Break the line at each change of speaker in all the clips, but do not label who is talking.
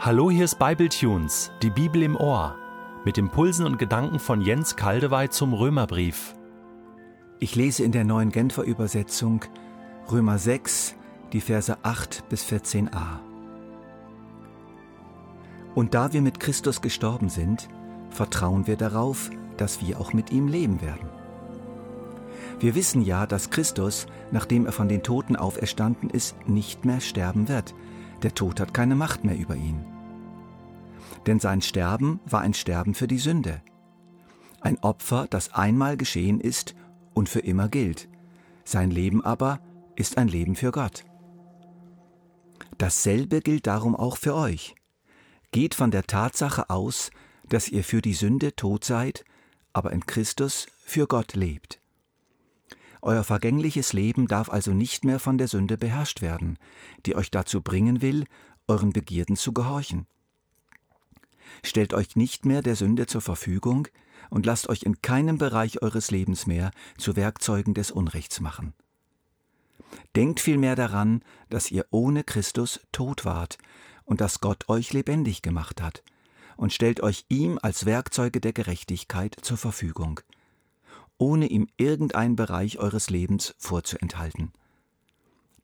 Hallo, hier ist Bibletunes, die Bibel im Ohr, mit Impulsen und Gedanken von Jens Kaldewey zum Römerbrief.
Ich lese in der neuen Genfer Übersetzung Römer 6, die Verse 8 bis 14a. Und da wir mit Christus gestorben sind, vertrauen wir darauf, dass wir auch mit ihm leben werden. Wir wissen ja, dass Christus, nachdem er von den Toten auferstanden ist, nicht mehr sterben wird. Der Tod hat keine Macht mehr über ihn. Denn sein Sterben war ein Sterben für die Sünde. Ein Opfer, das einmal geschehen ist und für immer gilt. Sein Leben aber ist ein Leben für Gott. Dasselbe gilt darum auch für euch. Geht von der Tatsache aus, dass ihr für die Sünde tot seid, aber in Christus für Gott lebt. Euer vergängliches Leben darf also nicht mehr von der Sünde beherrscht werden, die euch dazu bringen will, euren Begierden zu gehorchen. Stellt euch nicht mehr der Sünde zur Verfügung und lasst euch in keinem Bereich eures Lebens mehr zu Werkzeugen des Unrechts machen. Denkt vielmehr daran, dass ihr ohne Christus tot wart und dass Gott euch lebendig gemacht hat, und stellt euch ihm als Werkzeuge der Gerechtigkeit zur Verfügung ohne ihm irgendeinen Bereich eures Lebens vorzuenthalten.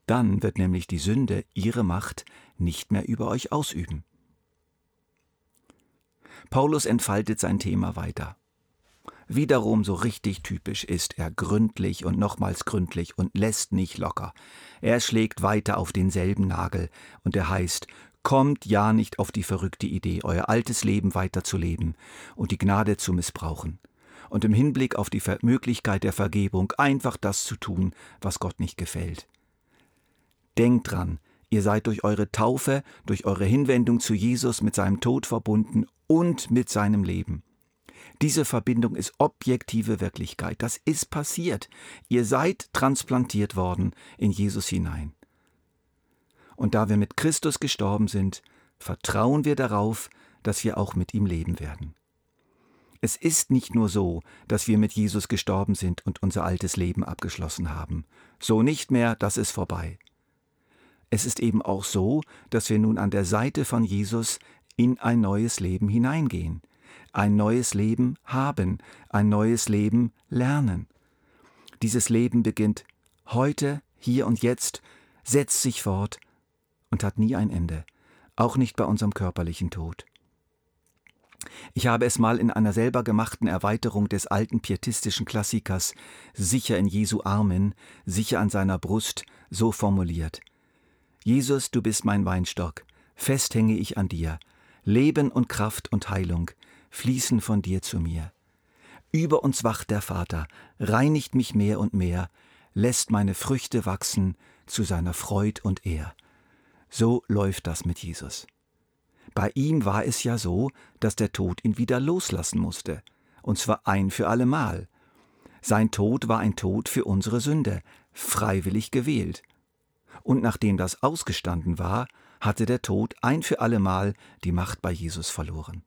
Dann wird nämlich die Sünde ihre Macht nicht mehr über euch ausüben. Paulus entfaltet sein Thema weiter. Wiederum so richtig typisch ist er gründlich und nochmals gründlich und lässt nicht locker. Er schlägt weiter auf denselben Nagel und er heißt, kommt ja nicht auf die verrückte Idee, euer altes Leben weiterzuleben und die Gnade zu missbrauchen und im Hinblick auf die Möglichkeit der Vergebung einfach das zu tun, was Gott nicht gefällt. Denkt dran, ihr seid durch eure Taufe, durch eure Hinwendung zu Jesus mit seinem Tod verbunden und mit seinem Leben. Diese Verbindung ist objektive Wirklichkeit. Das ist passiert. Ihr seid transplantiert worden in Jesus hinein. Und da wir mit Christus gestorben sind, vertrauen wir darauf, dass wir auch mit ihm leben werden. Es ist nicht nur so, dass wir mit Jesus gestorben sind und unser altes Leben abgeschlossen haben. So nicht mehr, das ist vorbei. Es ist eben auch so, dass wir nun an der Seite von Jesus in ein neues Leben hineingehen, ein neues Leben haben, ein neues Leben lernen. Dieses Leben beginnt heute, hier und jetzt, setzt sich fort und hat nie ein Ende, auch nicht bei unserem körperlichen Tod. Ich habe es mal in einer selber gemachten Erweiterung des alten pietistischen Klassikers Sicher in Jesu Armen, sicher an seiner Brust, so formuliert. Jesus, du bist mein Weinstock, fest hänge ich an dir, Leben und Kraft und Heilung fließen von dir zu mir. Über uns wacht der Vater, reinigt mich mehr und mehr, lässt meine Früchte wachsen zu seiner Freud und Ehr. So läuft das mit Jesus. Bei ihm war es ja so, dass der Tod ihn wieder loslassen musste, und zwar ein für allemal. Sein Tod war ein Tod für unsere Sünde, freiwillig gewählt. Und nachdem das ausgestanden war, hatte der Tod ein für allemal die Macht bei Jesus verloren.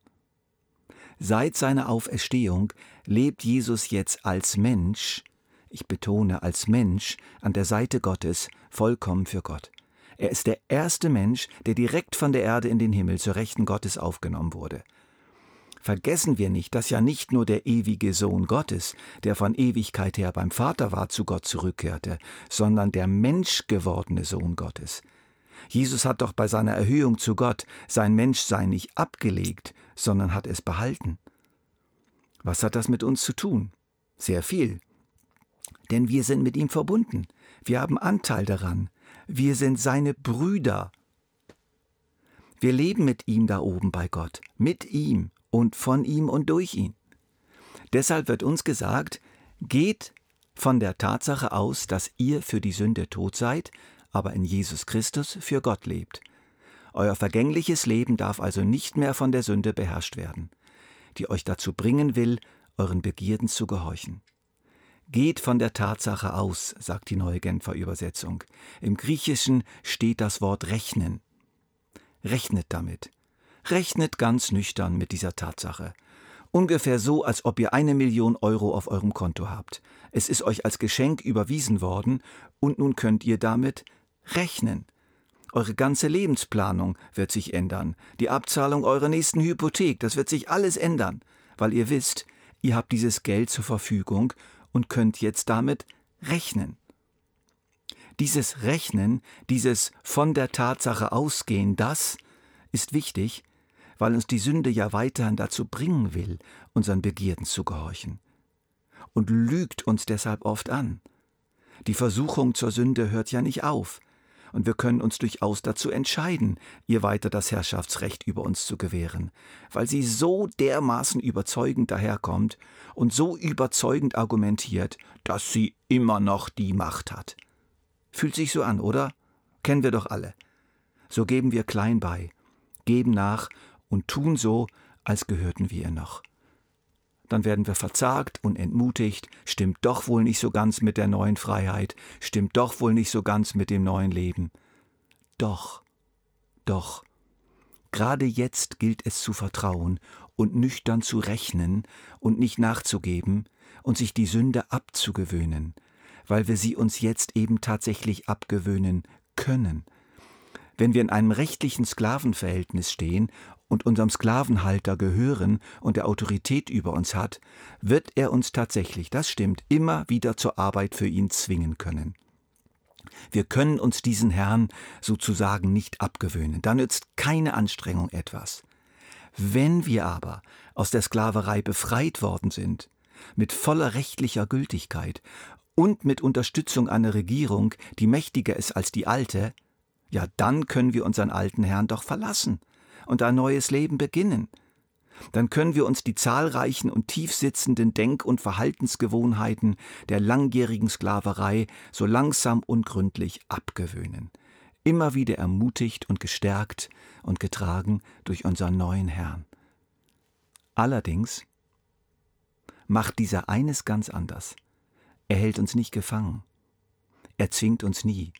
Seit seiner Auferstehung lebt Jesus jetzt als Mensch, ich betone als Mensch, an der Seite Gottes, vollkommen für Gott. Er ist der erste Mensch, der direkt von der Erde in den Himmel zur Rechten Gottes aufgenommen wurde. Vergessen wir nicht, dass ja nicht nur der ewige Sohn Gottes, der von Ewigkeit her beim Vater war, zu Gott zurückkehrte, sondern der menschgewordene Sohn Gottes. Jesus hat doch bei seiner Erhöhung zu Gott sein Menschsein nicht abgelegt, sondern hat es behalten. Was hat das mit uns zu tun? Sehr viel. Denn wir sind mit ihm verbunden. Wir haben Anteil daran. Wir sind seine Brüder. Wir leben mit ihm da oben bei Gott, mit ihm und von ihm und durch ihn. Deshalb wird uns gesagt, geht von der Tatsache aus, dass ihr für die Sünde tot seid, aber in Jesus Christus für Gott lebt. Euer vergängliches Leben darf also nicht mehr von der Sünde beherrscht werden, die euch dazu bringen will, euren Begierden zu gehorchen. Geht von der Tatsache aus, sagt die neue Genfer Übersetzung. Im Griechischen steht das Wort rechnen. Rechnet damit. Rechnet ganz nüchtern mit dieser Tatsache. Ungefähr so, als ob ihr eine Million Euro auf eurem Konto habt. Es ist euch als Geschenk überwiesen worden und nun könnt ihr damit rechnen. Eure ganze Lebensplanung wird sich ändern. Die Abzahlung eurer nächsten Hypothek, das wird sich alles ändern, weil ihr wisst, ihr habt dieses Geld zur Verfügung und könnt jetzt damit rechnen. Dieses Rechnen, dieses von der Tatsache ausgehen, das ist wichtig, weil uns die Sünde ja weiterhin dazu bringen will, unseren Begierden zu gehorchen. Und lügt uns deshalb oft an. Die Versuchung zur Sünde hört ja nicht auf, und wir können uns durchaus dazu entscheiden, ihr weiter das Herrschaftsrecht über uns zu gewähren, weil sie so dermaßen überzeugend daherkommt und so überzeugend argumentiert, dass sie immer noch die Macht hat. Fühlt sich so an, oder? Kennen wir doch alle. So geben wir klein bei, geben nach und tun so, als gehörten wir ihr noch. Dann werden wir verzagt und entmutigt, stimmt doch wohl nicht so ganz mit der neuen Freiheit, stimmt doch wohl nicht so ganz mit dem neuen Leben. Doch, doch, gerade jetzt gilt es zu vertrauen und nüchtern zu rechnen und nicht nachzugeben und sich die Sünde abzugewöhnen, weil wir sie uns jetzt eben tatsächlich abgewöhnen können. Wenn wir in einem rechtlichen Sklavenverhältnis stehen und unserem Sklavenhalter gehören und der Autorität über uns hat, wird er uns tatsächlich, das stimmt, immer wieder zur Arbeit für ihn zwingen können. Wir können uns diesen Herrn sozusagen nicht abgewöhnen, da nützt keine Anstrengung etwas. Wenn wir aber aus der Sklaverei befreit worden sind, mit voller rechtlicher Gültigkeit und mit Unterstützung einer Regierung, die mächtiger ist als die alte, ja dann können wir unseren alten Herrn doch verlassen und ein neues Leben beginnen. Dann können wir uns die zahlreichen und tiefsitzenden Denk- und Verhaltensgewohnheiten der langjährigen Sklaverei so langsam und gründlich abgewöhnen, immer wieder ermutigt und gestärkt und getragen durch unseren neuen Herrn. Allerdings macht dieser eines ganz anders. Er hält uns nicht gefangen. Er zwingt uns nie.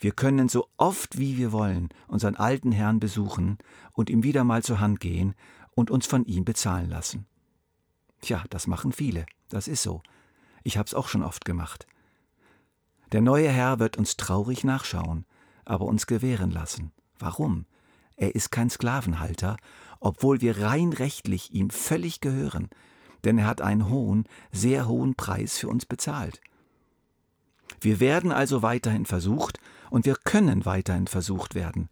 Wir können so oft wie wir wollen unseren alten Herrn besuchen und ihm wieder mal zur Hand gehen und uns von ihm bezahlen lassen. Tja, das machen viele, das ist so. Ich hab's auch schon oft gemacht. Der neue Herr wird uns traurig nachschauen, aber uns gewähren lassen. Warum? Er ist kein Sklavenhalter, obwohl wir rein rechtlich ihm völlig gehören, denn er hat einen hohen, sehr hohen Preis für uns bezahlt. Wir werden also weiterhin versucht und wir können weiterhin versucht werden,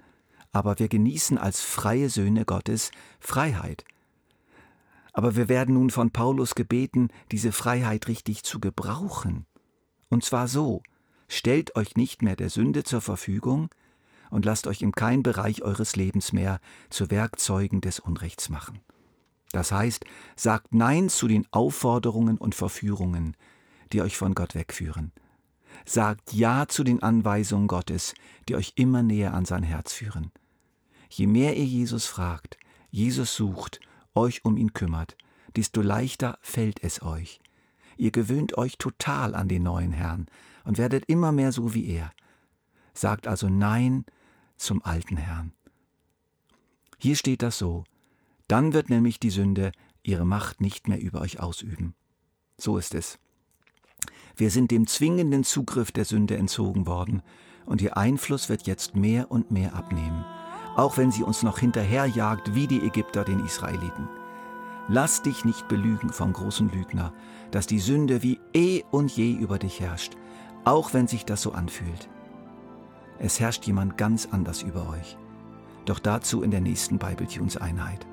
aber wir genießen als freie Söhne Gottes Freiheit. Aber wir werden nun von Paulus gebeten, diese Freiheit richtig zu gebrauchen. Und zwar so, stellt euch nicht mehr der Sünde zur Verfügung und lasst euch in keinem Bereich eures Lebens mehr zu Werkzeugen des Unrechts machen. Das heißt, sagt Nein zu den Aufforderungen und Verführungen, die euch von Gott wegführen. Sagt Ja zu den Anweisungen Gottes, die euch immer näher an sein Herz führen. Je mehr ihr Jesus fragt, Jesus sucht, euch um ihn kümmert, desto leichter fällt es euch. Ihr gewöhnt euch total an den neuen Herrn und werdet immer mehr so wie er. Sagt also Nein zum alten Herrn. Hier steht das so, dann wird nämlich die Sünde ihre Macht nicht mehr über euch ausüben. So ist es. Wir sind dem zwingenden Zugriff der Sünde entzogen worden, und ihr Einfluss wird jetzt mehr und mehr abnehmen, auch wenn sie uns noch hinterherjagt wie die Ägypter den Israeliten. Lass dich nicht belügen vom großen Lügner, dass die Sünde wie eh und je über dich herrscht, auch wenn sich das so anfühlt. Es herrscht jemand ganz anders über euch. Doch dazu in der nächsten Bibletunes Einheit.